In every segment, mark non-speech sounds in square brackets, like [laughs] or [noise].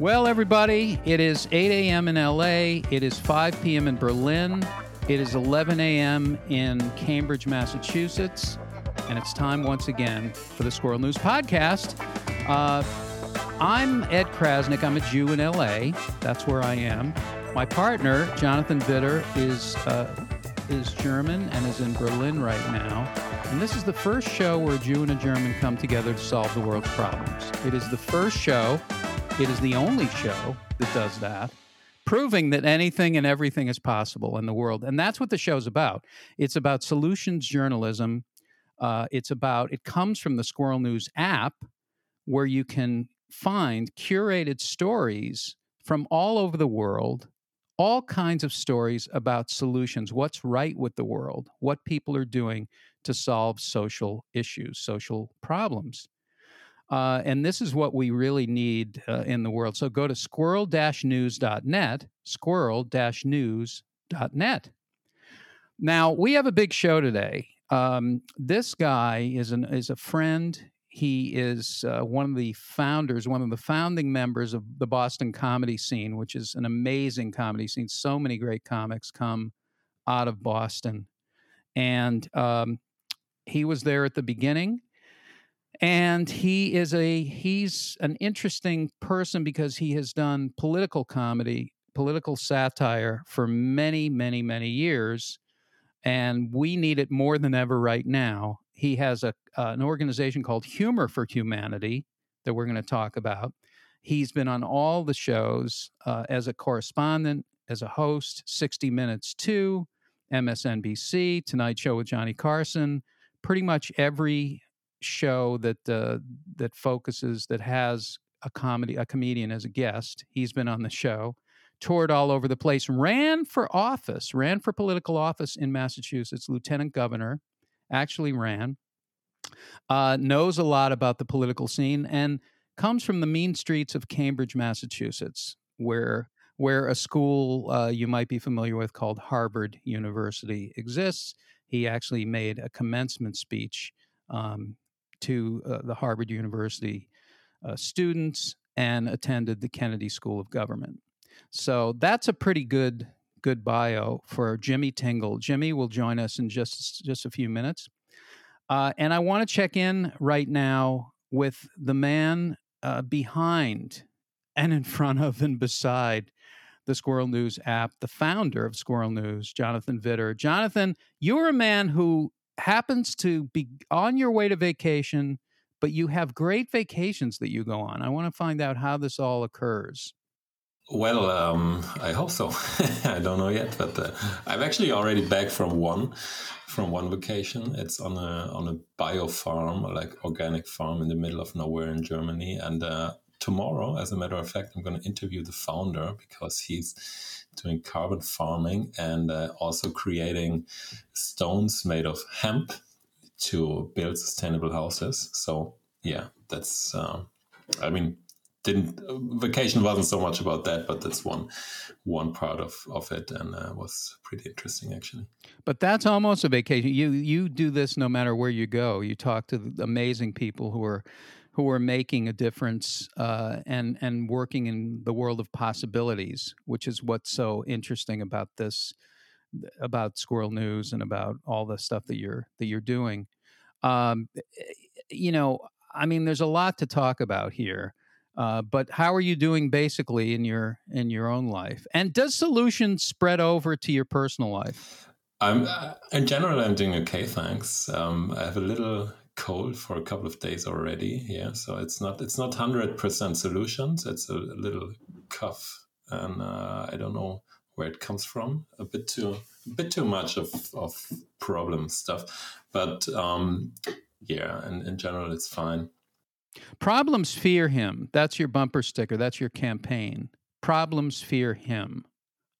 Well, everybody, it is 8 a.m. in LA. It is 5 p.m. in Berlin. It is 11 a.m. in Cambridge, Massachusetts. And it's time once again for the Squirrel News Podcast. Uh, I'm Ed Crasnick. I'm a Jew in LA. That's where I am. My partner, Jonathan Widder, is, uh, is German and is in Berlin right now. And this is the first show where a Jew and a German come together to solve the world's problems. It is the first show, it is the only show that does that, proving that anything and everything is possible in the world. And that's what the show's about. It's about solutions journalism. Uh, it's about, it comes from the Squirrel News app where you can find curated stories from all over the world all kinds of stories about solutions what's right with the world what people are doing to solve social issues social problems uh, and this is what we really need uh, in the world so go to squirrel-news.net squirrel-news.net now we have a big show today um, this guy is an is a friend he is uh, one of the founders, one of the founding members of the Boston comedy scene, which is an amazing comedy scene. So many great comics come out of Boston. And um, he was there at the beginning. And he is a he's an interesting person because he has done political comedy, political satire for many, many, many years. And we need it more than ever right now he has a uh, an organization called Humor for Humanity that we're going to talk about. He's been on all the shows uh, as a correspondent, as a host, 60 Minutes 2, MSNBC, Tonight Show with Johnny Carson, pretty much every show that uh, that focuses that has a comedy a comedian as a guest. He's been on the show, toured all over the place, ran for office, ran for political office in Massachusetts, lieutenant governor, actually ran, uh, knows a lot about the political scene, and comes from the mean streets of Cambridge, Massachusetts, where where a school uh, you might be familiar with called Harvard University exists. He actually made a commencement speech um, to uh, the Harvard University uh, students and attended the Kennedy School of Government. So that's a pretty good good bio for Jimmy Tingle. Jimmy will join us in just just a few minutes, uh, and I want to check in right now with the man uh, behind and in front of and beside the Squirrel News app, the founder of Squirrel News, Jonathan Widder. Jonathan, you're a man who happens to be on your way to vacation, but you have great vacations that you go on. I want to find out how this all occurs. Well, um, I hope so. [laughs] I don't know yet, but uh, I'm actually already back from one, from one vacation. It's on a on a bio farm, like organic farm in the middle of nowhere in Germany. And uh, tomorrow, as a matter of fact, I'm going to interview the founder because he's doing carbon farming and uh, also creating stones made of hemp to build sustainable houses. So yeah, that's. Uh, I mean, didn't vacation wasn't so much about that, but that's one one part of of it, and uh, was pretty interesting actually. But that's almost a vacation. You you do this no matter where you go. You talk to amazing people who are who are making a difference uh, and and working in the world of possibilities, which is what's so interesting about this about Squirrel News and about all the stuff that you're that you're doing. Um, you know, I mean, there's a lot to talk about here. Uh, but how are you doing basically in your in your own life? And does solutions spread over to your personal life? I'm uh, in general I'm doing okay, thanks. Um, I have a little cold for a couple of days already. Yeah, so it's not it's not hundred percent solutions. It's a, little cough, and uh, I don't know where it comes from. A bit too a bit too much of of problem stuff, but um, yeah, and in general it's fine. Problems fear him. That's your bumper sticker. That's your campaign. Problems fear him.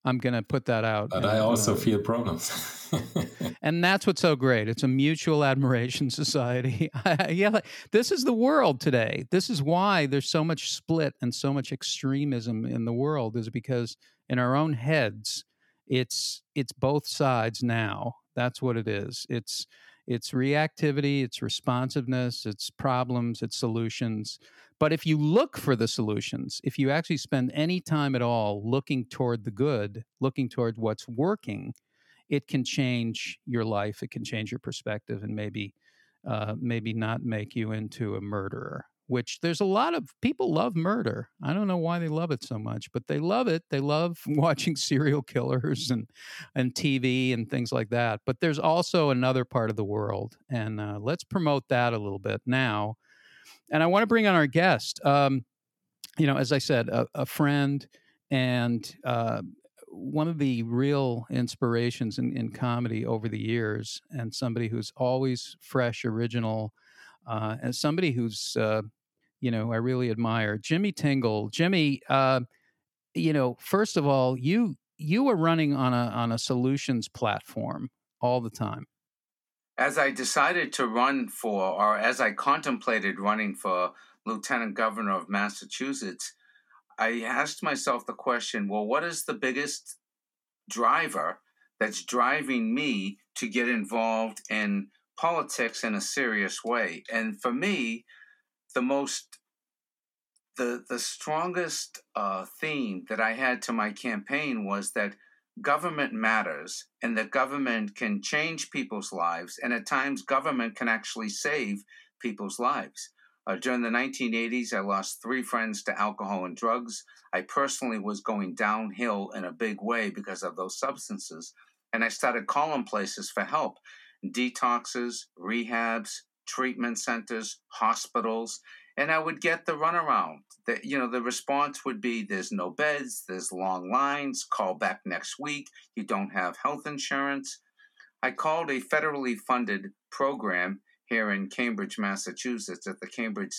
I'm going to put that out. But I also feel problems. [laughs] and that's what's so great. It's a mutual admiration [laughs] society. [laughs] yeah, this is the world today. This is why there's so much split and so much extremism in the world is because in our own heads it's it's both sides now. That's what it is. It's it's reactivity, it's responsiveness, it's problems, it's solutions. But if you look for the solutions, if you actually spend any time at all looking toward the good, looking toward what's working, it can change your life. It can change your perspective, and maybe, uh, maybe not make you into a murderer. Which there's a lot of people love murder. I don't know why they love it so much, but they love it. They love [laughs] watching serial killers and and TV and things like that. But there's also another part of the world, and uh, let's promote that a little bit now and I want to bring on our guest. Um, you know, as I said, a, a friend and uh, one of the real inspirations in, in, comedy over the years, and somebody who's always fresh, original, uh, and somebody who's, uh, you know, I really admire. Jimmy Tingle. Jimmy, uh, you know, first of all, you you were running on a on a solutions platform all the time as I decided to run for, or as I contemplated running for lieutenant governor of Massachusetts, I asked myself the question well, what is the biggest driver that's driving me to get involved in politics in a serious way? And for me, the most the the strongest uh, theme that I had to my campaign was that government matters and that government can change people's lives, and at times, government can actually save people's lives. Uh, during the 1980s, I lost three friends to alcohol and drugs. I personally was going downhill in a big way because of those substances. And I started calling places for help detoxes, rehabs, treatment centers, hospitals and I would get the runaround. That you know, the response would be, "There's no beds. There's long lines. Call back next week. You don't have health insurance." I called a federally funded program here in Cambridge, Massachusetts, at the Cambridge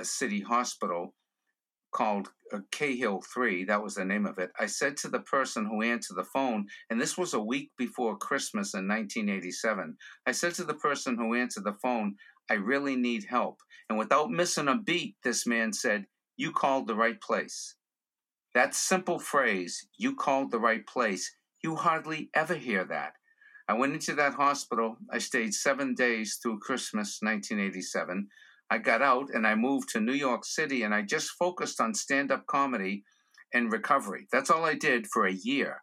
uh, City Hospital called uh, Cahill 3. That was the name of it. I said to the person who answered the phone, and this was a week before Christmas in 1987. I said to the person who answered the phone, I really need help. And without missing a beat, this man said, You called the right place. That simple phrase, you called the right place, you hardly ever hear that. I went into that hospital. I stayed seven days through Christmas 1987. I got out and I moved to New York City and I just focused on stand up comedy and recovery. That's all I did for a year.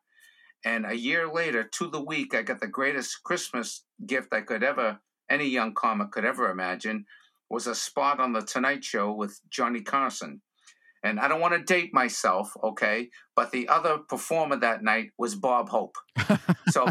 And a year later, to the week, I got the greatest Christmas gift I could ever any young comic could ever imagine, was a spot on The Tonight Show with Johnny Carson. And I don't want to date myself, okay, but the other performer that night was Bob Hope. [laughs] So,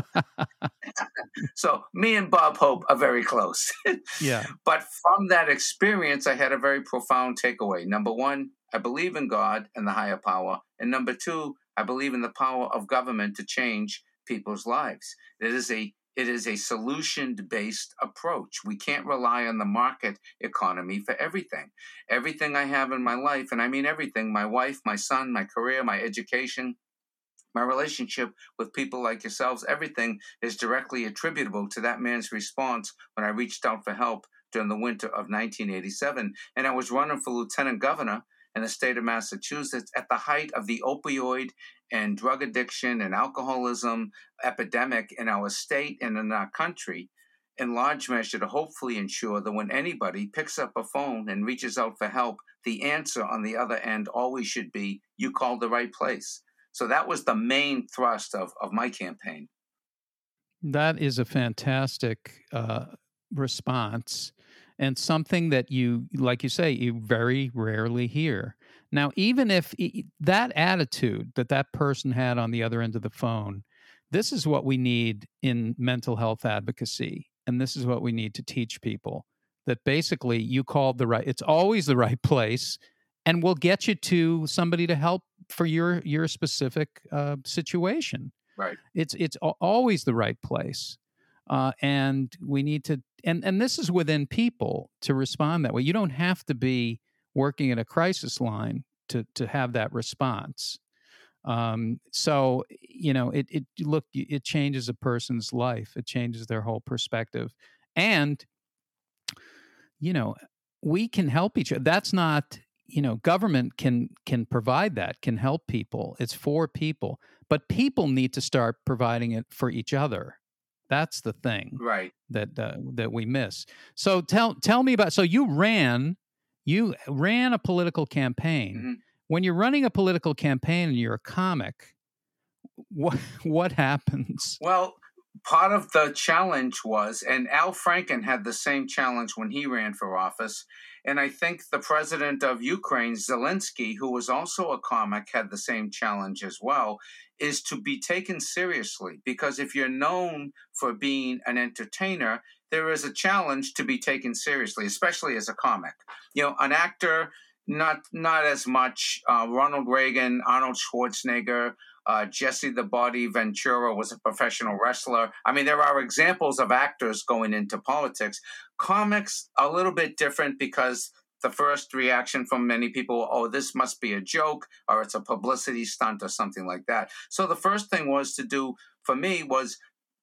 so me and Bob Hope are very close. [laughs] yeah. But from that experience, I had a very profound takeaway. Number one, I believe in God and the higher power, and number two, I believe in the power of government to change people's lives. It is a it is a solution based approach. We can't rely on the market economy for everything. Everything I have in my life, and I mean everything my wife, my son, my career, my education, my relationship with people like yourselves, everything is directly attributable to that man's response when I reached out for help during the winter of 1987. And I was running for lieutenant governor in the state of Massachusetts at the height of the opioid and drug addiction and alcoholism epidemic in our state and in our country, in large measure to hopefully ensure that when anybody picks up a phone and reaches out for help, the answer on the other end always should be, You called the right place. So that was the main thrust of, of my campaign. That is a fantastic uh, response and something that you, like you say, you very rarely hear. Now, even if that attitude that that person had on the other end of the phone, this is what we need in mental health advocacy. And this is what we need to teach people that basically you called the right, it's always the right place and we'll get you to somebody to help for your your specific uh, situation. Right. It's it's always the right place, uh, and we need to and and this is within people to respond that way. You don't have to be working in a crisis line to to have that response. Um, so you know, it it look it changes a person's life. It changes their whole perspective, and you know, we can help each other. That's not you know government can can provide that can help people it's for people but people need to start providing it for each other that's the thing right that uh, that we miss so tell tell me about so you ran you ran a political campaign. Mhm. When you're running a political campaign and you're a comic, what [laughs] what happens? Well, part of the challenge was, and Al Franken had the same challenge when he ran for office. And I think the president of Ukraine, Zelensky, who was also a comic, had the same challenge as well, is to be taken seriously. Because if you're known for being an entertainer, there is a challenge to be taken seriously, especially as a comic. You know, an actor, not not as much. Uh, Ronald Reagan, Arnold Schwarzenegger, uh, Jesse the Body Ventura was a professional wrestler. I mean, there are examples of actors going into politics. Comics, a little bit different because the first reaction from many people, oh, this must be a joke or it's a publicity stunt or something like that. So the first thing was to do for me was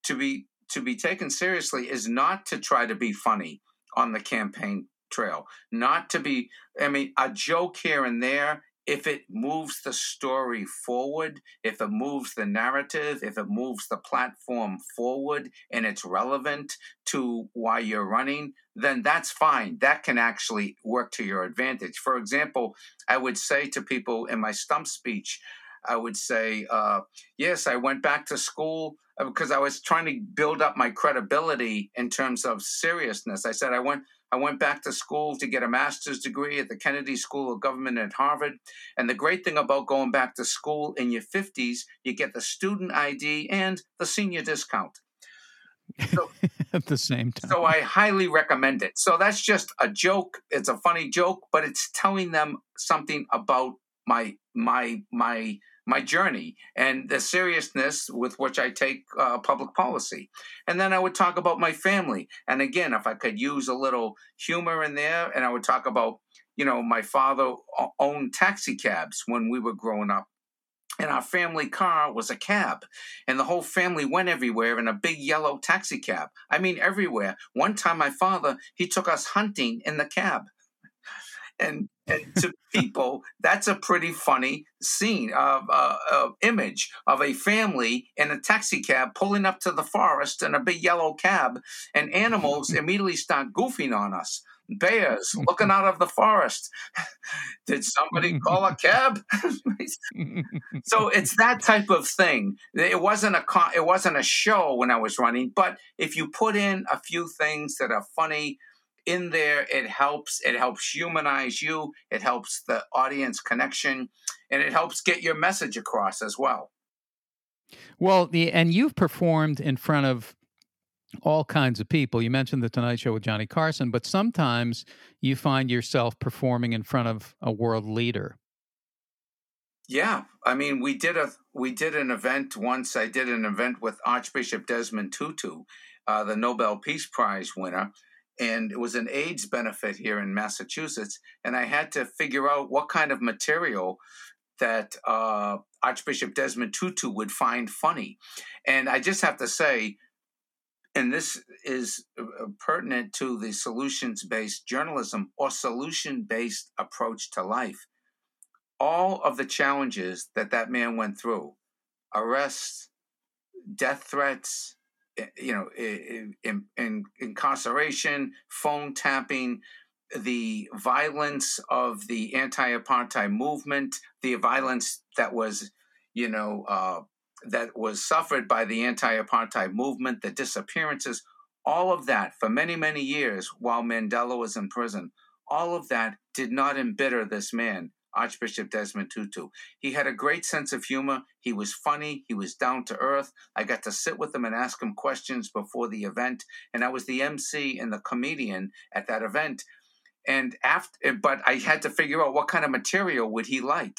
to be to be taken seriously is not to try to be funny on the campaign trail, not to be. I mean, a joke here and there if it moves the story forward, if it moves the narrative, if it moves the platform forward and it's relevant to why you're running, then that's fine. That can actually work to your advantage. For example, I would say to people in my stump speech, I would say, uh, yes, I went back to school because I was trying to build up my credibility in terms of seriousness. I said I went I went back to school to get a master's degree at the Kennedy School of Government at Harvard. And the great thing about going back to school in your 50s, you get the student ID and the senior discount. So, [laughs] At the same time. So I highly recommend it. So that's just a joke. It's a funny joke, but it's telling them something about my my my my journey and the seriousness with which I take uh, public policy. And then I would talk about my family. And again, if I could use a little humor in there, and I would talk about, you know, my father owned taxi cabs when we were growing up. And our family car was a cab, and the whole family went everywhere in a big yellow taxi cab. I mean, everywhere. One time, my father he took us hunting in the cab [laughs] and, and to people, that's a pretty funny scene of uh, uh, image of a family in a taxi cab pulling up to the forest in a big yellow cab, and animals [laughs] immediately start goofing on us. Bears looking [laughs] out of the forest. [laughs] Did somebody call a cab? so it's that type of thing. It wasn't a con- it wasn't a show when I was running, but if you put in a few things that are funny, in there. It helps it helps humanize you. It helps the audience connection and it helps get your message across as well. Well the and you've performed in front of all kinds of people. You mentioned the tonight show with johnny carson but sometimes you find yourself performing in front of a world leader. Yeah i mean we did a we did an event once. I did an event with archbishop desmond tutu uh, the nobel peace prize winner and it was an AIDS benefit here in Massachusetts, and I had to figure out what kind of material that uh, Archbishop Desmond Tutu would find funny, and I just have to say, and this is uh, pertinent to the solutions-based journalism or solution-based approach to life. All of the challenges that that man went through, arrests, death threats, you know, in, in, incarceration, phone tapping, the violence of the anti-apartheid movement, the violence that was, you know, uh, that was suffered by the anti-apartheid movement, the disappearances, all of that for many, many years while Mandela was in prison, all of that did not embitter this man. Archbishop Desmond Tutu. He had a great sense of humor. He was funny. He was down to earth. I got to sit with him and ask him questions before the event, and I was the MC and the comedian at that event. And after, but I had to figure out what kind of material would he like,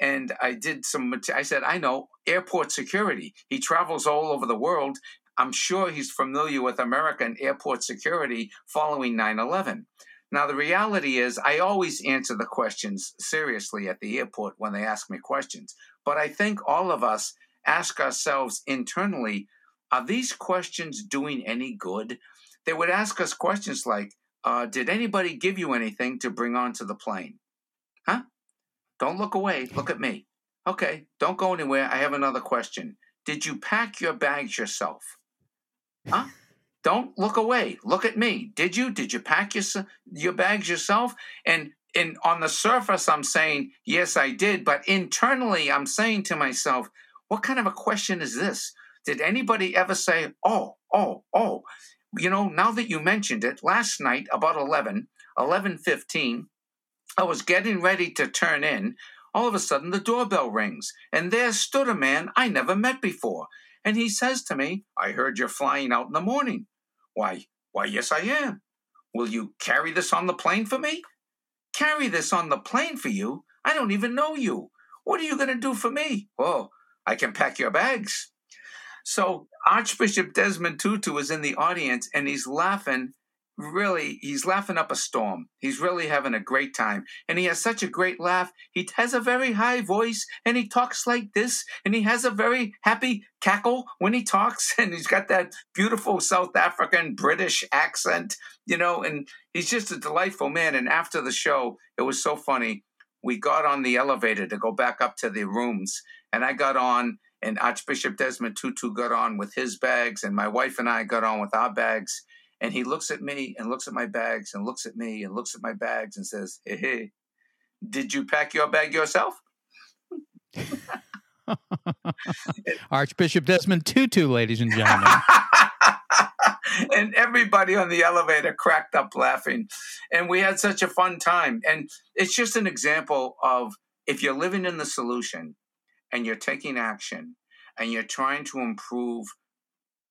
and I did some. I said, I know airport security. He travels all over the world. I'm sure he's familiar with American airport security following 9 11. Now, the reality is, I always answer the questions seriously at the airport when they ask me questions. But I think all of us ask ourselves internally are these questions doing any good? They would ask us questions like, uh, Did anybody give you anything to bring onto the plane? Huh? Don't look away. Look at me. Okay, don't go anywhere. I have another question. Did you pack your bags yourself? Huh? Don't look away. Look at me. Did you? Did you pack your your bags yourself? And and on the surface I'm saying yes I did, but internally I'm saying to myself, what kind of a question is this? Did anybody ever say, "Oh, oh, oh, you know, now that you mentioned it, last night about 11, 11:15, I was getting ready to turn in. All of a sudden the doorbell rings, and there stood a man I never met before. And he says to me, "I heard you're flying out in the morning." Why, why, yes I am. Will you carry this on the plane for me? Carry this on the plane for you? I don't even know you. What are you going to do for me? Oh, I can pack your bags. So Archbishop Desmond Tutu is in the audience and he's laughing. Really, he's laughing up a storm. He's really having a great time. And he has such a great laugh. He has a very high voice and he talks like this. And he has a very happy cackle when he talks. [laughs] And he's got that beautiful South African British accent, you know, and he's just a delightful man. And after the show, it was so funny. We got on the elevator to go back up to the rooms. And I got on and Archbishop Desmond Tutu got on with his bags, and my wife and I got on with our bags. And he looks at me and looks at my bags and looks at me and looks at my bags and says, Hey, hey, did you pack your bag yourself? [laughs] Archbishop Desmond Tutu, ladies and gentlemen. [laughs] and everybody on the elevator cracked up laughing. And we had such a fun time. And it's just an example of if you're living in the solution, and you're taking action and you're trying to improve,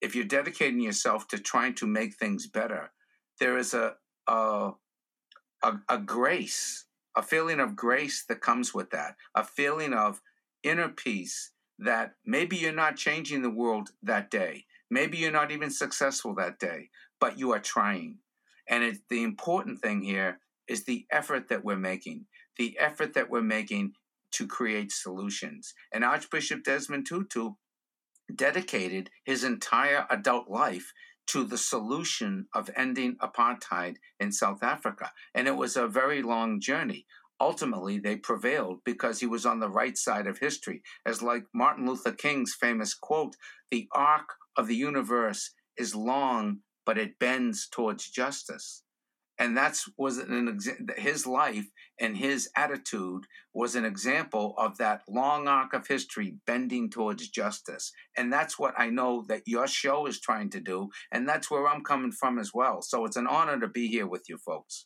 if you're dedicating yourself to trying to make things better, there is a, a, a, a grace, a feeling of grace that comes with that, a feeling of inner peace that maybe you're not changing the world that day. Maybe you're not even successful that day, but you are trying. And it, the important thing here is the effort that we're making. The effort that we're making to create solutions. And Archbishop Desmond Tutu dedicated his entire adult life to the solution of ending apartheid in South Africa. And it was a very long journey. Ultimately, they prevailed because he was on the right side of history. As like Martin Luther King's famous quote, the arc of the universe is long, but it bends towards justice and that's was an his life and his attitude was an example of that long arc of history bending towards justice. And that's what i know that your show is trying to do and that's where i'm coming from as well. So it's an honor to be here with you folks.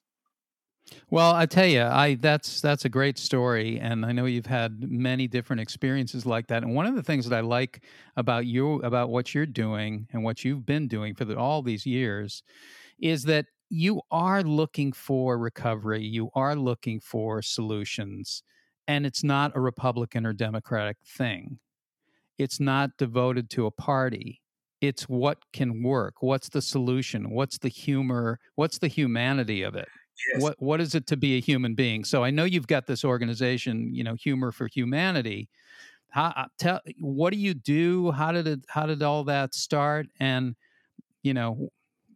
Well, I tell you, I that's that's a great story, and I know you've had many different experiences like that. And one of the things that I like about you, about what you're doing, and what you've been doing for the, all these years, is that you are looking for recovery, you are looking for solutions, and it's not a Republican or Democratic thing. It's not devoted to a party. It's what can work. What's the solution? What's the humor? What's the humanity of it? Yes. What what is it to be a human being? So I know you've got this organization, you know, Humor for Humanity. How uh, tell what do you do? How did it how did all that start? And you know,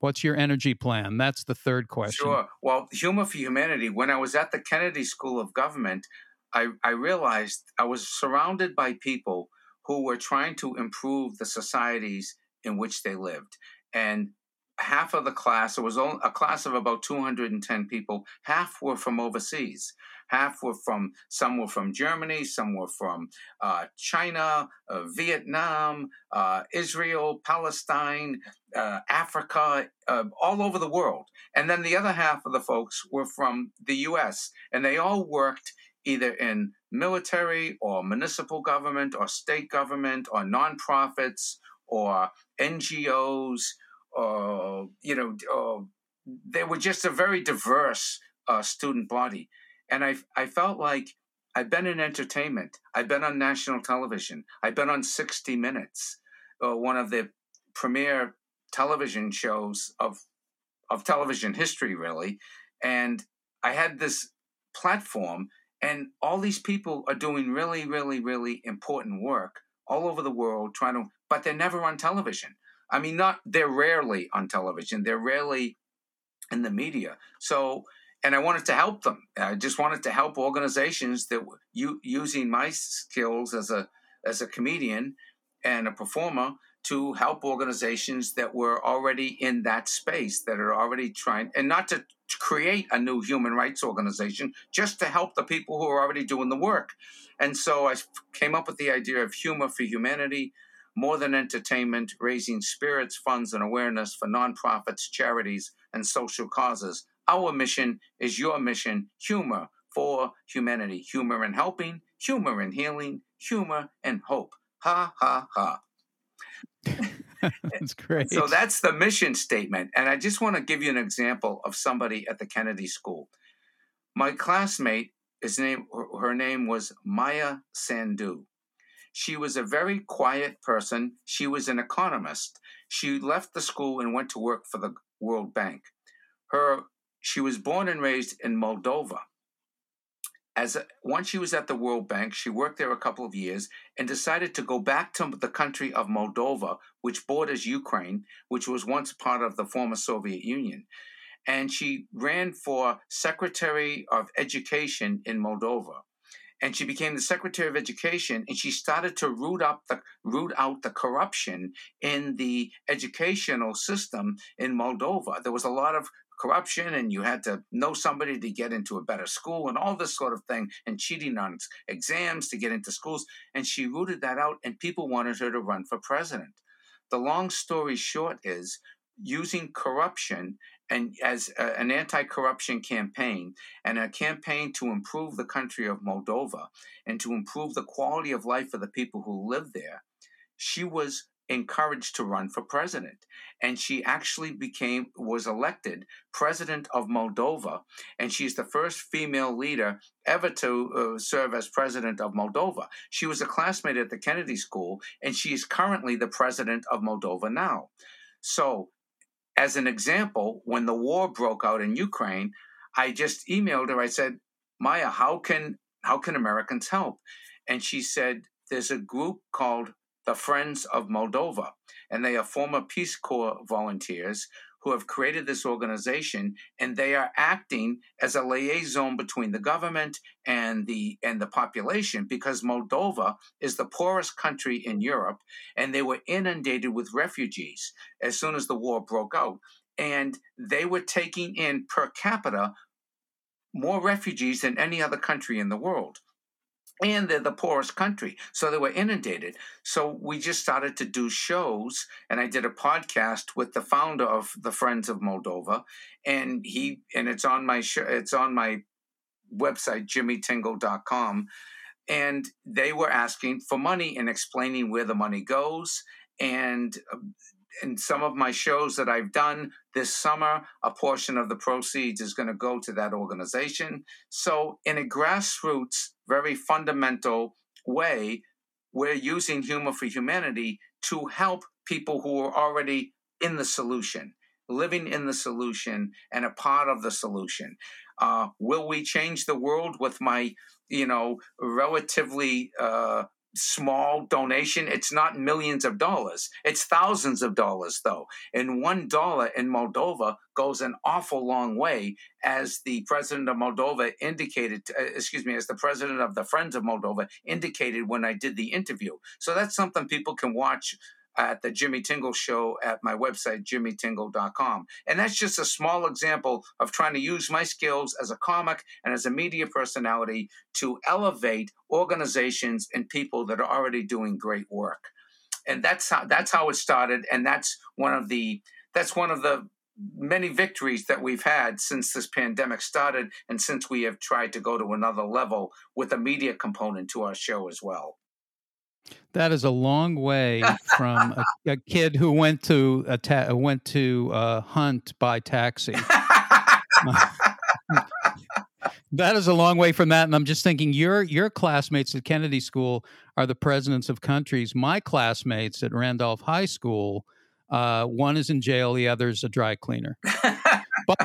What's your energy plan? That's the third question. Sure. Well, Humor for Humanity, when I was at the Kennedy School of Government, I, I realized I was surrounded by people who were trying to improve the societies in which they lived. And half of the class, it was a class of about 210 people, half were from overseas. Half were from, some were from Germany, some were from uh, China, uh, Vietnam, uh, Israel, Palestine, uh, Africa, uh, all over the world. And then the other half of the folks were from the US, and they all worked either in military or municipal government or state government or nonprofits or NGOs or, you know, or they were just a very diverse uh, student body. And I, I felt like I've been in entertainment. I've been on national television. I've been on 60 Minutes, uh, one of the premier television shows of of television history, really. And I had this platform, and all these people are doing really, really, really important work all over the world, trying to, but they're never on television. I mean, not they're rarely on television. They're rarely in the media. So and I wanted to help them. I just wanted to help organizations that you using my skills as a as a comedian and a performer to help organizations that were already in that space that are already trying and not to create a new human rights organization just to help the people who are already doing the work. And so i came up with the idea of humor for humanity more than entertainment raising spirits funds and awareness for nonprofits charities and social causes. Our mission is your mission humor for humanity. Humor in helping humor in healing humor and hope. Ha ha ha [laughs] that's great. So that's the mission statement. And I just want to give you an example of somebody at the Kennedy School. My classmate, his name, her name was Maia Sandu. She was a very quiet person. She was an economist. She left the school and went to work for the World Bank. Her, she was born and raised in Moldova as a, once she was at the World Bank, she worked there a couple of years and decided to go back to the country of Moldova, which borders Ukraine, which was once part of the former Soviet Union. And she ran for Secretary of Education in Moldova. And she became the Secretary of Education, and she started to root up the root out the corruption in the educational system in Moldova. There was a lot of corruption and you had to know somebody to get into a better school and all this sort of thing and cheating on exams to get into schools. And she rooted that out and people wanted her to run for president. The long story short is using corruption and as a, an anti-corruption campaign and a campaign to improve the country of Moldova and to improve the quality of life for the people who live there she was encouraged to run for president. And she actually became was elected president of Moldova. And she's the first female leader ever to uh, serve as president of Moldova. She was a classmate at the Kennedy School and she is currently the president of Moldova now. So as an example when the war broke out in Ukraine I just emailed her. I said Maia how can how can Americans help? And she said there's a group called the Friends of Moldova, and they are former Peace Corps volunteers who have created this organization and they are acting as a liaison between the government and the and the population because Moldova is the poorest country in Europe and they were inundated with refugees as soon as the war broke out and they were taking in per capita more refugees than any other country in the world and they're the poorest country so they were inundated so we just started to do shows and i did a podcast with the founder of the friends of moldova and he and it's on my show it's on my website jimmytingle.com and they were asking for money and explaining where the money goes and um, in some of my shows that I've done this summer, a portion of the proceeds is going to go to that organization. So, in a grassroots, very fundamental way, we're using Humor for Humanity to help people who are already in the solution, living in the solution, and a part of the solution. Uh, will we change the world with my, you know, relatively uh, small donation. It's not millions of dollars. It's thousands of dollars, though. And one dollar in Moldova goes an awful long way, as the president of Moldova indicated, uh, excuse me, as the president of the Friends of Moldova indicated when I did the interview. So that's something people can watch at the Jimmy Tingle Show at my website, jimmytingle.com. And that's just a small example of trying to use my skills as a comic and as a media personality to elevate organizations and people that are already doing great work. And that's how that's how it started. And that's one of the that's one of the many victories that we've had since this pandemic started and since we have tried to go to another level with a media component to our show as well. That is a long way [laughs] from a, a kid who went to a ta- went to uh, hunt by taxi. [laughs] that is a long way from that, and I'm just thinking your your classmates at Kennedy School are the presidents of countries. My classmates at Randolph High School, uh, one is in jail, the other is a dry cleaner. but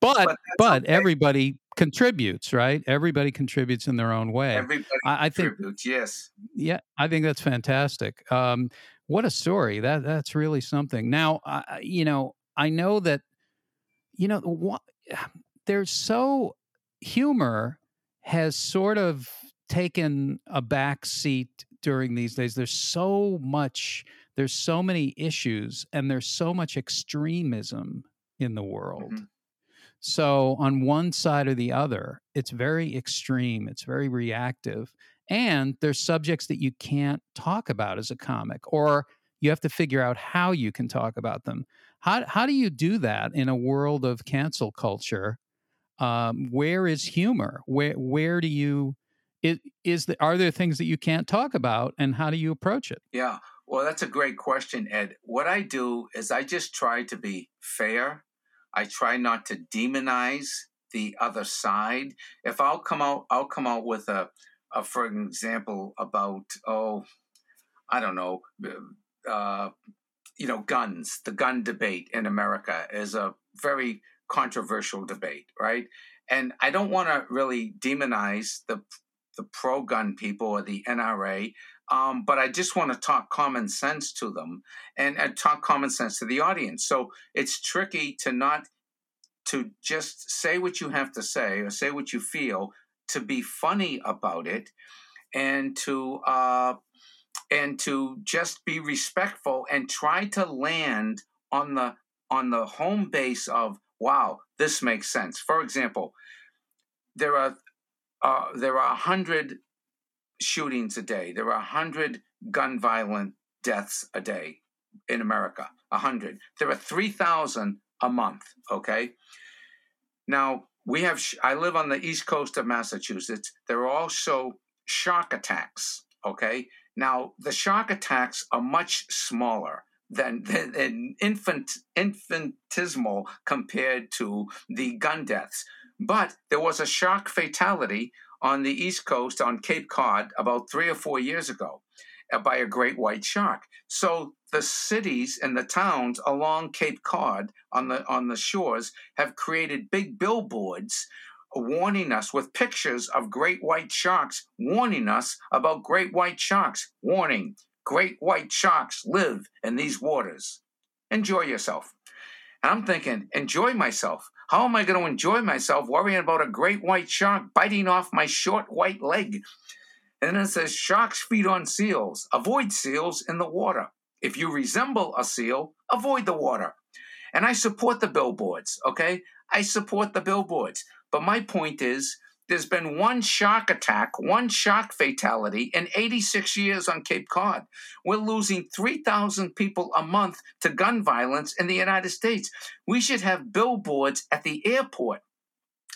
but but, but okay. everybody contributes, right? Everybody contributes in their own way. Everybody I, I think, yes. Yeah, I think that's fantastic. Um, what a story! That that's really something. Now, uh, you know, I know that, you know, what, there's so humor has sort of taken a back seat during these days. There's so much there's so many issues and there's so much extremism in the world. Mm-hmm. So, on one side or the other, it's very extreme, it's very reactive. And there's subjects that you can't talk about as a comic, or you have to figure out how you can talk about them. How, how do you do that in a world of cancel culture? Um, where is humor? Where, where do you, is, is the, are there things that you can't talk about and how do you approach it? Yeah. Well, that's a great question, Ed. What I do is I just try to be fair. I try not to demonize the other side. If I'll come out, I'll come out with a, a for example, about oh, I don't know, uh, you know, guns. The gun debate in America is a very controversial debate, right? And I don't want to really demonize the the pro gun people or the NRA. Um, but I just want to talk common sense to them and, and talk common sense to the audience. So it's tricky to not to just say what you have to say or say what you feel, to be funny about it, and to uh, and to just be respectful and try to land on the on the home base of wow, this makes sense. For example, there are uh, there are a hundred shootings a day. There are a hundred gun violent deaths a day in America. A hundred. There are three thousand a month. Okay. Now we have. I live on the east coast of Massachusetts. There are also shark attacks. Okay. Now the shark attacks are much smaller than, than infant infinitesimal compared to the gun deaths. But there was a shark fatality on the East Coast on Cape Cod about three or four years ago uh, by a great white shark. So the cities and the towns along Cape Cod on the on the shores have created big billboards warning us with pictures of great white sharks warning us about great white sharks warning great white sharks live in these waters. Enjoy yourself. And i'm thinking enjoy myself how am I going to enjoy myself worrying about a great white shark biting off my short white leg? And then it says, Sharks feed on seals. Avoid seals in the water. If you resemble a seal, avoid the water. And I support the billboards, okay? I support the billboards. But my point is, there's been one shark attack, one shark fatality in 86 years on Cape Cod. We're losing 3,000 people a month to gun violence in the United States. We should have billboards at the airport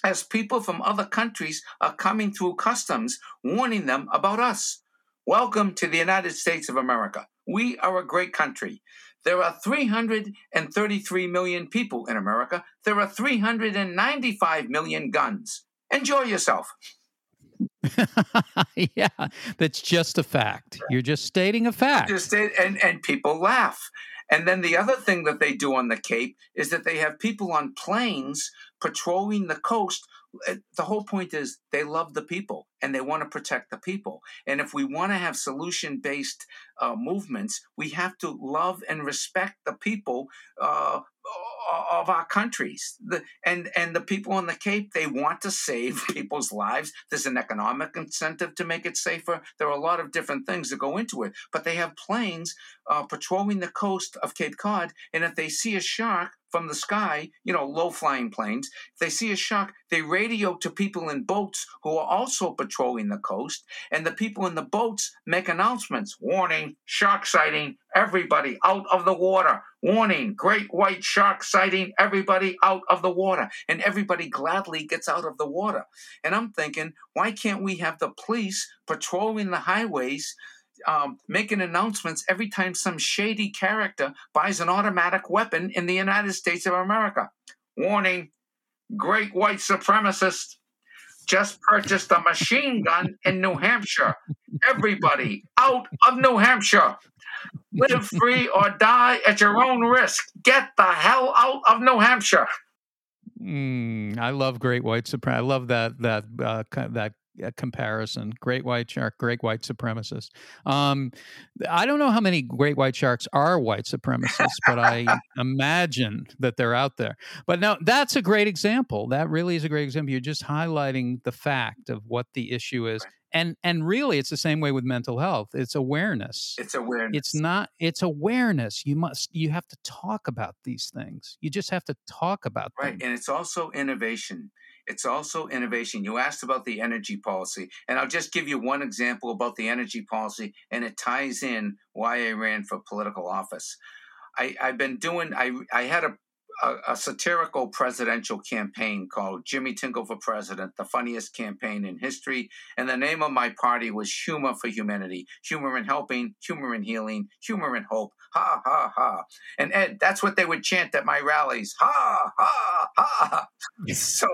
as people from other countries are coming through customs warning them about us. Welcome to the United States of America. We are a great country. There are 333 million people in America. There are 395 million guns. Enjoy yourself. [laughs] yeah, that's just a fact. You're just stating a fact. Just state, and and people laugh. And then the other thing that they do on the Cape is that they have people on planes patrolling the coast. Uh, the whole point is they love the people and they want to protect the people. And if we want to have solution based uh, movements, we have to love and respect the people uh, of our countries. The, and and the people on the Cape, they want to save [laughs] people's lives. There's an economic incentive to make it safer. There are a lot of different things that go into it. But they have planes uh, patrolling the coast of Cape Cod, and if they see a shark from the sky, you know, low flying planes, if they see a shark, they radio to people in boats who are also patrolling the coast, and the people in the boats make announcements warning, shark sighting, everybody out of the water. Warning, great white shark sighting, everybody out of the water. And everybody gladly gets out of the water. And I'm thinking, why can't we have the police patrolling the highways? Um, making announcements every time some shady character buys an automatic weapon in the United States of America. Warning, great white supremacist just purchased a machine gun in New Hampshire. Everybody out of New Hampshire. Live free or die at your own risk. Get the hell out of New Hampshire. Mm, I love Great White Supremacy. I love that that uh, that comparison. Great white shark, great white supremacist. Um, I don't know how many great white sharks are white supremacists, but I [laughs] imagine that they're out there. But no, that's a great example. That really is a great example. You're just highlighting the fact of what the issue is. And and really it's the same way with mental health it's awareness. It's awareness. it's not it's awareness. You must you have to talk about these things. You just have to talk about right them. and it's also innovation. It's also innovation. You asked about the energy policy and i'll just give you one example about the energy policy and it ties in why i ran for political office. I, i've been doing i i had a a, a, satirical presidential campaign called Jimmy Tingle for President, the funniest campaign in history. And the name of my party was Humor for Humanity humor in helping, humor in healing, humor in hope. Ha, ha, ha. And Ed, that's what they would chant at my rallies. Ha, ha, ha. [laughs] so,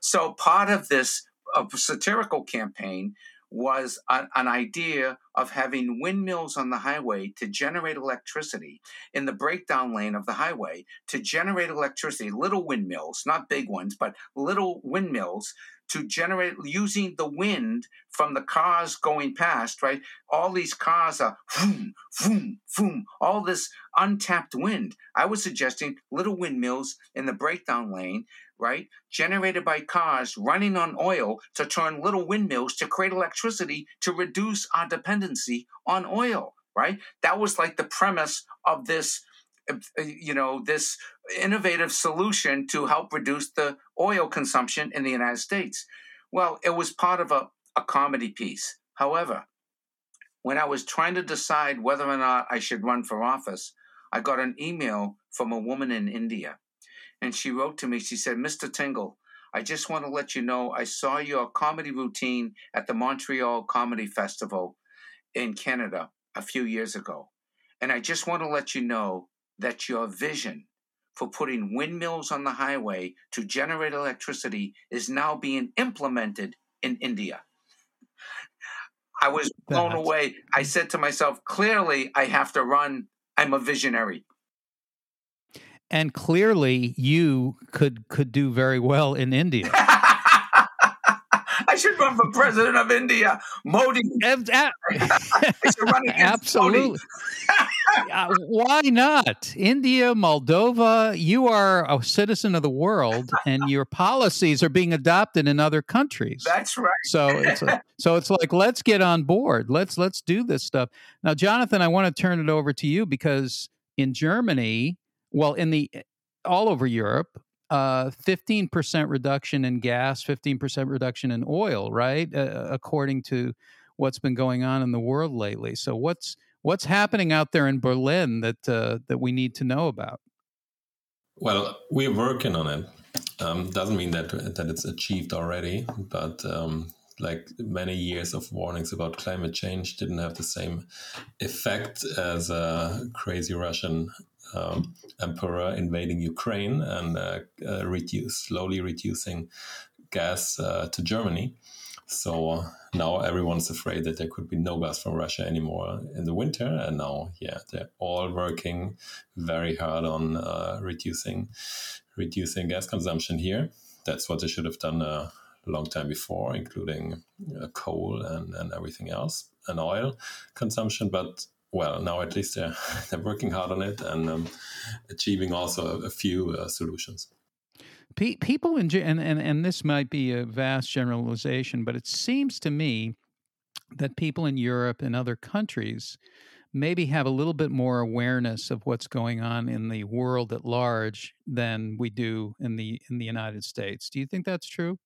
so part of this a satirical campaign was a, an idea of having windmills on the highway to generate electricity in the breakdown lane of the highway to generate electricity, little windmills, not big ones, but little windmills to generate using the wind from the cars going past, right? All these cars are boom, boom, boom, all this untapped wind. I was suggesting little windmills in the breakdown lane right? Generated by cars running on oil to turn little windmills to create electricity to reduce our dependency on oil, right? That was like the premise of this uh, you know this innovative solution to help reduce the oil consumption in the united states well it was part of a, a comedy piece however when i was trying to decide whether or not i should run for office i got an email from a woman in india and she wrote to me. She said, Mr. Tingle, I just want to let you know I saw your comedy routine at the Montreal Comedy Festival in Canada a few years ago. And I just want to let you know that your vision for putting windmills on the highway to generate electricity is now being implemented in India. I was blown away. I said to myself, clearly, I have to run. I'm a visionary and clearly you could could do very well in India. [laughs] I should run for president of India, Modi. [laughs] Absolutely. [laughs] uh, why not? India, Moldova, you are a citizen of the world, and your policies are being adopted in other countries. That's right. So it's a, so it's like let's get on board. Let's let's do this stuff now, Jonathan. I want to turn it over to you because in Germany well, in the eh, all over Europe, uh, 15% reduction in gas, 15% reduction in oil, right? Uh, according to what's been going on in the world lately. So what's what's happening out there in Berlin that uh, that we need to know about? Well, we're working on it. Um, doesn't mean that that it's achieved already, but um, like many years of warnings about climate change didn't have the same effect as a crazy Russian um, emperor invading Ukraine and uh, uh, reduce slowly reducing gas uh, to Germany. So now everyone's afraid that there could be no gas from Russia anymore in the winter. And now, yeah, they're all working very hard on uh, reducing reducing gas consumption here. That's what they should have done a long time before, including uh, coal and, and everything else and oil consumption. But well, now at least they're [laughs] they're working hard on it and um, achieving also a, few uh, solutions. People in and, and and this might be a vast generalization, but it seems to me that people in Europe and other countries maybe have a little bit more awareness of what's going on in the world at large than we do in the in the United States. Do you think that's true?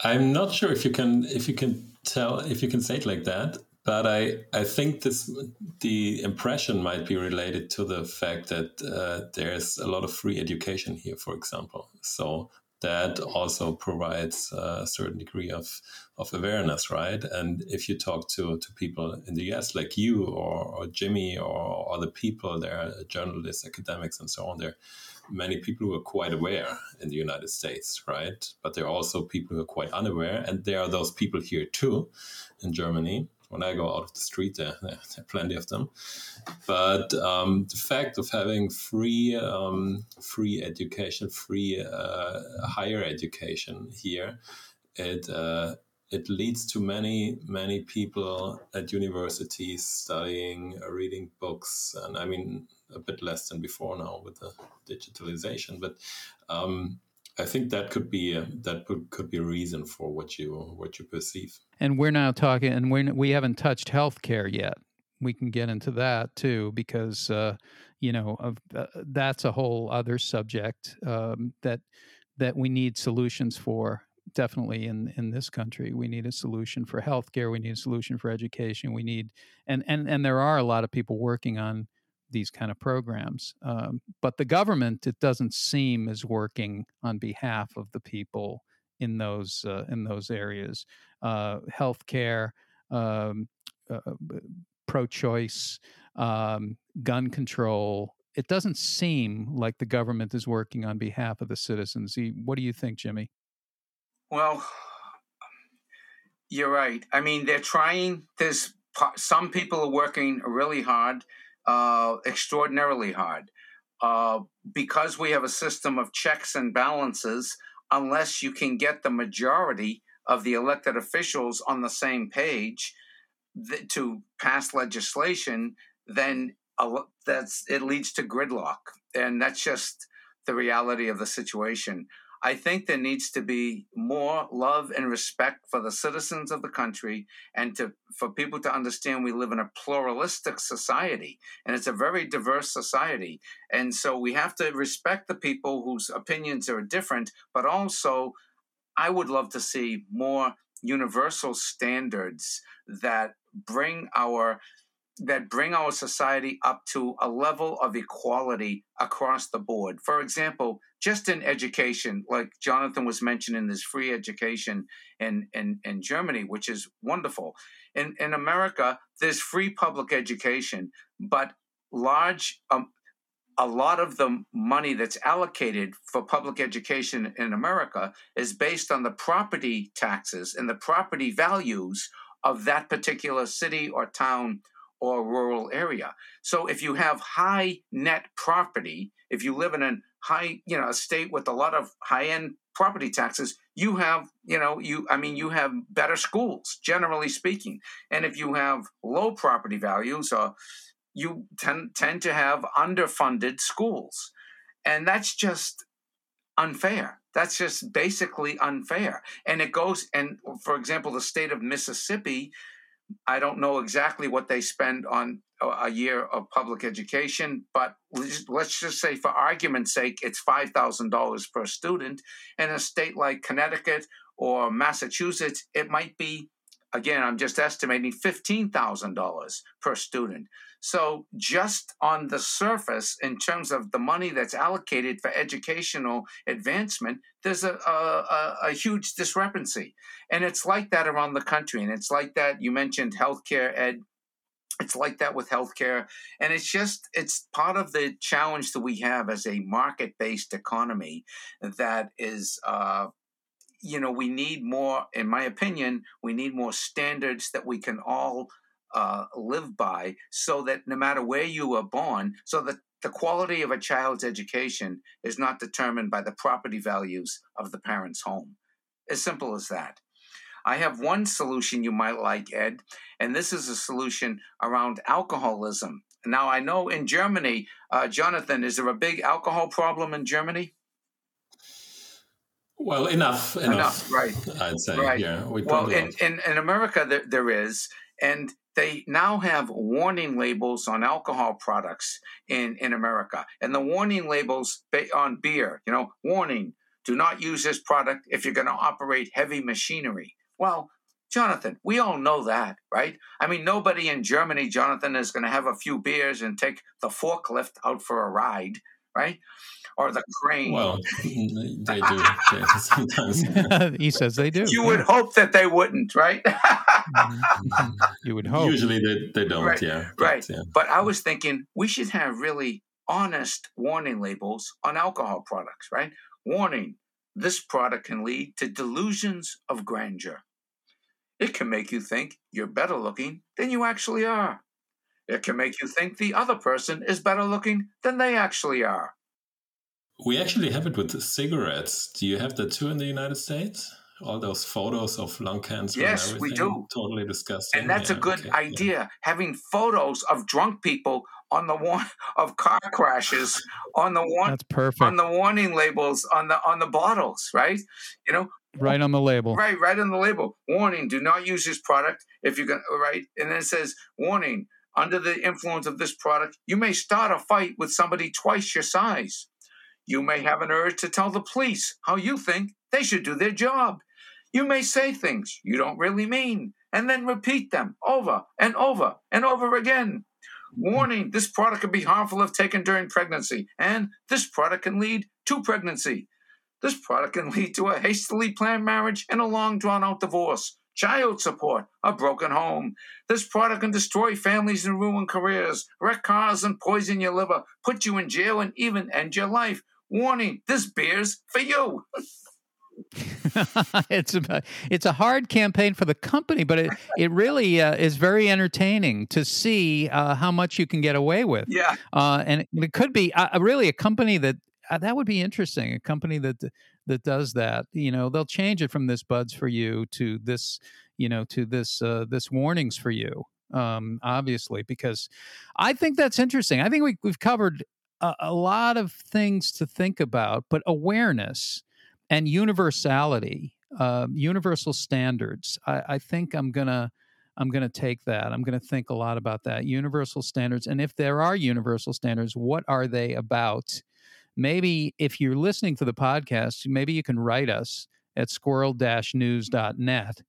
I'm not sure if you can if you can tell if you can say it like that but I, I think this the impression might be related to the fact that uh, there's a lot of free education here, for example. So that also provides a certain degree of, of awareness, right? And if you talk to, to people in the US, like you or, or Jimmy or other people, there are journalists, academics, and so on, there are many people who are quite aware in the United States, right? But there are also people who are quite unaware, and there are those people here too in Germany when I go out of the street, [laughs] there, there, are plenty of them. But um, the fact of having free, um, free education, free uh, higher education here, it uh, it leads to many many people at universities studying, uh, reading books, and I mean a bit less than before now with the digitalization, but. Um, I think that could be a, that could be a reason for what you what you perceive. And we're now talking, and we we haven't touched healthcare yet. We can get into that too, because uh, you know of, uh, that's a whole other subject um, that that we need solutions for. Definitely in in this country, we need a solution for healthcare. We need a solution for education. We need and and and there are a lot of people working on these kind of programs. Um, but the government, it doesn't seem, is working on behalf of the people in those uh, in those areas. Uh, healthcare, um, uh, pro-choice, um, gun control. It doesn't seem like the government is working on behalf of the citizens. What do you think, Jimmy? Well, you're right. I mean, they're trying. There's some people are working really hard uh, extraordinarily hard. Uh, because we have a system of checks and balances, unless you can get the majority of the elected officials on the same page th- to pass legislation, then that's it leads to gridlock, and that's just the reality of the situation. I think there needs to be more love and respect for the citizens of the country and to for people to understand we live in a pluralistic society and it's a very diverse society. And so we have to respect the people whose opinions are different, but also I would love to see more universal standards that bring our that bring our society up to a level of equality across the board. For example, just in education, like Jonathan was mentioning, there's free education in, in, in Germany, which is wonderful. In, in America, there's free public education, but large, um, a lot of the money that's allocated for public education in America is based on the property taxes and the property values of that particular city or town or rural area. So if you have high net property, if you live in a high, you know, a state with a lot of high end property taxes, you have, you know, you, I mean, you have better schools, generally speaking. And if you have low property values, uh, you tend, tend to have underfunded schools. And that's just unfair. That's just basically unfair. And it goes, and for example, the state of Mississippi I don't know exactly what they spend on a year of public education, but let's just say, for argument's sake, it's $5,000 per student. In a state like Connecticut or Massachusetts, it might be, again, I'm just estimating $15,000 per student. So, just on the surface, in terms of the money that's allocated for educational advancement, there's a, a, a, huge discrepancy. And it's like that around the country. And it's like that, you mentioned healthcare, Ed. It's like that with healthcare. And it's just, it's part of the challenge that we have as a market based economy that is, uh, you know, we need more, in my opinion, we need more standards that we can all uh, live by so that no matter where you were born, so that the quality of a child's education is not determined by the property values of the parent's home. As simple as that. I have one solution you might like, Ed, and this is a solution around alcoholism. Now, I know in Germany, uh, Jonathan, is there a big alcohol problem in Germany? Well, enough, enough, enough right? I'd say, right. yeah. We well, in, in, in America, there, there is, and they now have warning labels on alcohol products in, in America. And the warning labels on beer, you know, warning, do not use this product if you're going to operate heavy machinery. Well, Jonathan, we all know that, right? I mean, nobody in Germany, Jonathan, is going to have a few beers and take the forklift out for a ride, right? or the crane. Well, [laughs] they do [laughs] sometimes. [laughs] he says they do. You would hope that they wouldn't, right? Mm-hmm. you would hope. Usually they, they don't, right. yeah. But, right. Yeah. But I was thinking we should have really honest warning labels on alcohol products, right? Warning this product can lead to delusions of grandeur. It can make you think you're better looking than you actually are. It can make you think the other person is better looking than they actually are. We actually have it with cigarettes. Do you have that too in the United States? All those photos of lung cancer. Yes, we do. Totally disgusting. And that's yeah, a good okay, idea. Yeah. Having photos of drunk people on the one of car crashes on the one That's perfect. on the warning labels on the on the bottles, right? You know, right on the label. right, right on the label. Warning: Do not use this product if you're gonna right. And then it says, warning: Under the influence of this product, you may start a fight with somebody twice your size. You may have an urge to tell the police how you think they should do their job. You may say things you don't really mean and then repeat them over and over and over again. Warning this product can be harmful if taken during pregnancy, and this product can lead to pregnancy. This product can lead to a hastily planned marriage and a long drawn out divorce, child support, a broken home. This product can destroy families and ruin careers, wreck cars and poison your liver, put you in jail, and even end your life. Warning this beer's for you. [laughs] [laughs] it's a it's a hard campaign for the company, but it [laughs] it really uh, is very entertaining to see uh, how much you can get away with. Yeah. Uh, and it could be uh, really a company that uh, that would be interesting. A company that that does that. You know, they'll change it from this buds for you to this. You know, to this uh, this warnings for you. Um, obviously, because I think that's interesting. I think we, we've covered a, a lot of things to think about, but awareness and universality, uh, universal standards. I, I think I'm gonna I'm gonna take that. I'm gonna think a lot about that. Universal standards, and if there are universal standards, what are they about? Maybe if you're listening to the podcast, maybe you can write us at squirrel-news.net.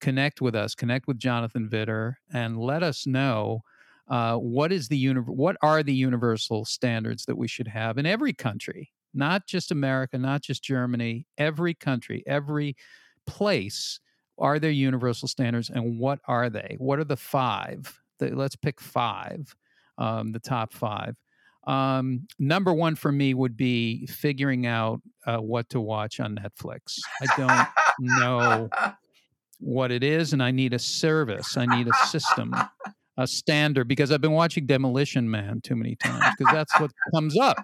Connect with us, connect with Jonathan Widder, and let us know uh, what is the uni- what are the universal standards that we should have in every country not just America, not just Germany, every country, every place. Are there universal standards and what are they? What are the five? The, let's pick five, um, the top five. Um, number one for me would be figuring out uh, what to watch on Netflix. I don't know [laughs] what it is, and I need a service. I need a system, a standard, because I've been watching Demolition Man too many times because that's what [laughs] comes up.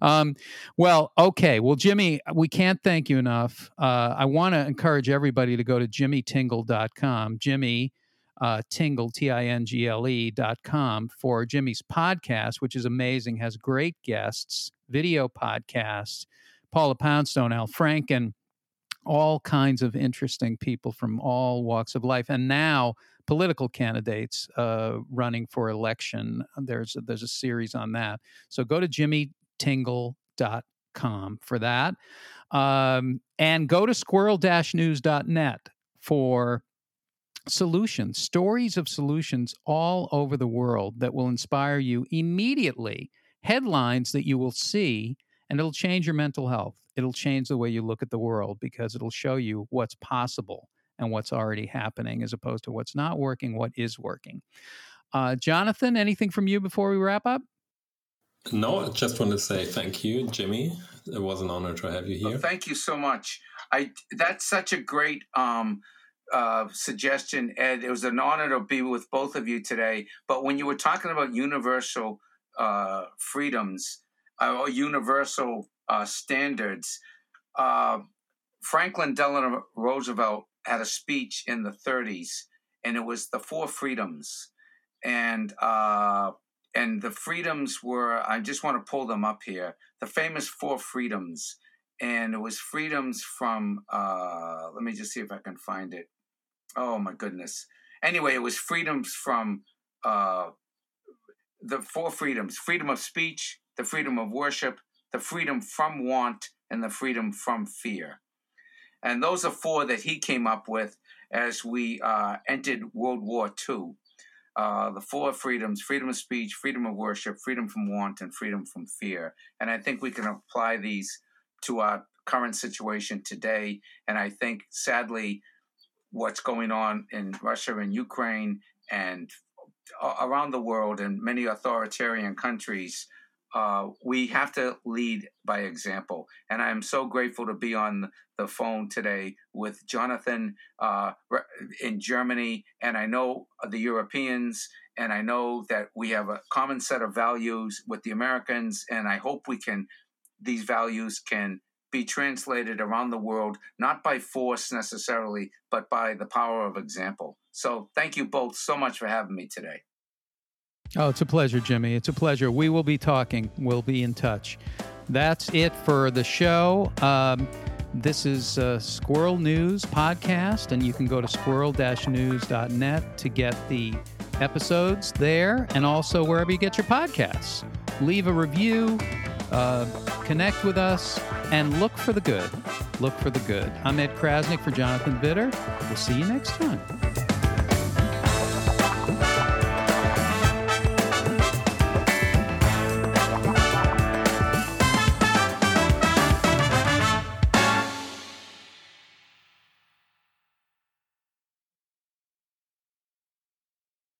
Um, well, okay. Well, Jimmy, we can't thank you enough. Uh, I want to encourage everybody to go to jimmytingle.com. Jimmy uh, Tingle, T I N G L E dot com for Jimmy's podcast, which is amazing, has great guests, video podcasts, Paula Poundstone, Al Franken, all kinds of interesting people from all walks of life. And now, political candidates uh, running for election. There's a, there's a series on that. So go to Jimmy tingle.com for that. Um, and go to squirrel news.net for solutions, stories of solutions all over the world that will inspire you immediately. Headlines that you will see, and it'll change your mental health. It'll change the way you look at the world because it'll show you what's possible and what's already happening as opposed to what's not working, what is working. Uh, Jonathan, anything from you before we wrap up? No, I just want to say thank you, Jimmy. It was an honor to have you here. Well, thank you so much. I that's such a great um, uh, suggestion, Ed. It was an honor to be with both of you today. But when you were talking about universal uh, freedoms uh, or universal uh, standards, uh, Franklin Delano Roosevelt had a speech in the 30s, and it was the four freedoms. And uh, and the freedoms were i just want to pull them up here the famous four freedoms. And it was freedoms from uh, let me just see if i can find it. Oh my goodness. Anyway it was freedoms from uh, the four freedoms freedom of speech the freedom of worship the freedom from want and the freedom from fear and those are four that he came up with as we uh, entered world war ii uh, the four freedoms freedom of speech, freedom of worship, freedom from want, and freedom from fear. And I think we can apply these to our current situation today. And I think, sadly, what's going on in Russia and Ukraine and around the world and many authoritarian countries uh, we have to lead by example. And I'm so grateful to be on the phone today with Jonathan uh, in Germany. And I know the Europeans, and I know that we have a common set of values with the Americans. And I hope we can, these values can be translated around the world, not by force necessarily, but by the power of example. So thank you both so much for having me today. Oh, it's a pleasure, Jimmy. It's a pleasure. We will be talking. We'll be in touch. That's it for the show. Um, this is a Squirrel News podcast, and you can go to squirrel-news.net to get the episodes there and also wherever you get your podcasts. Leave a review, uh, connect with us, and look for the good. Look for the good. I'm Ed Crasnick for Jonathan Widder. We'll see you next time.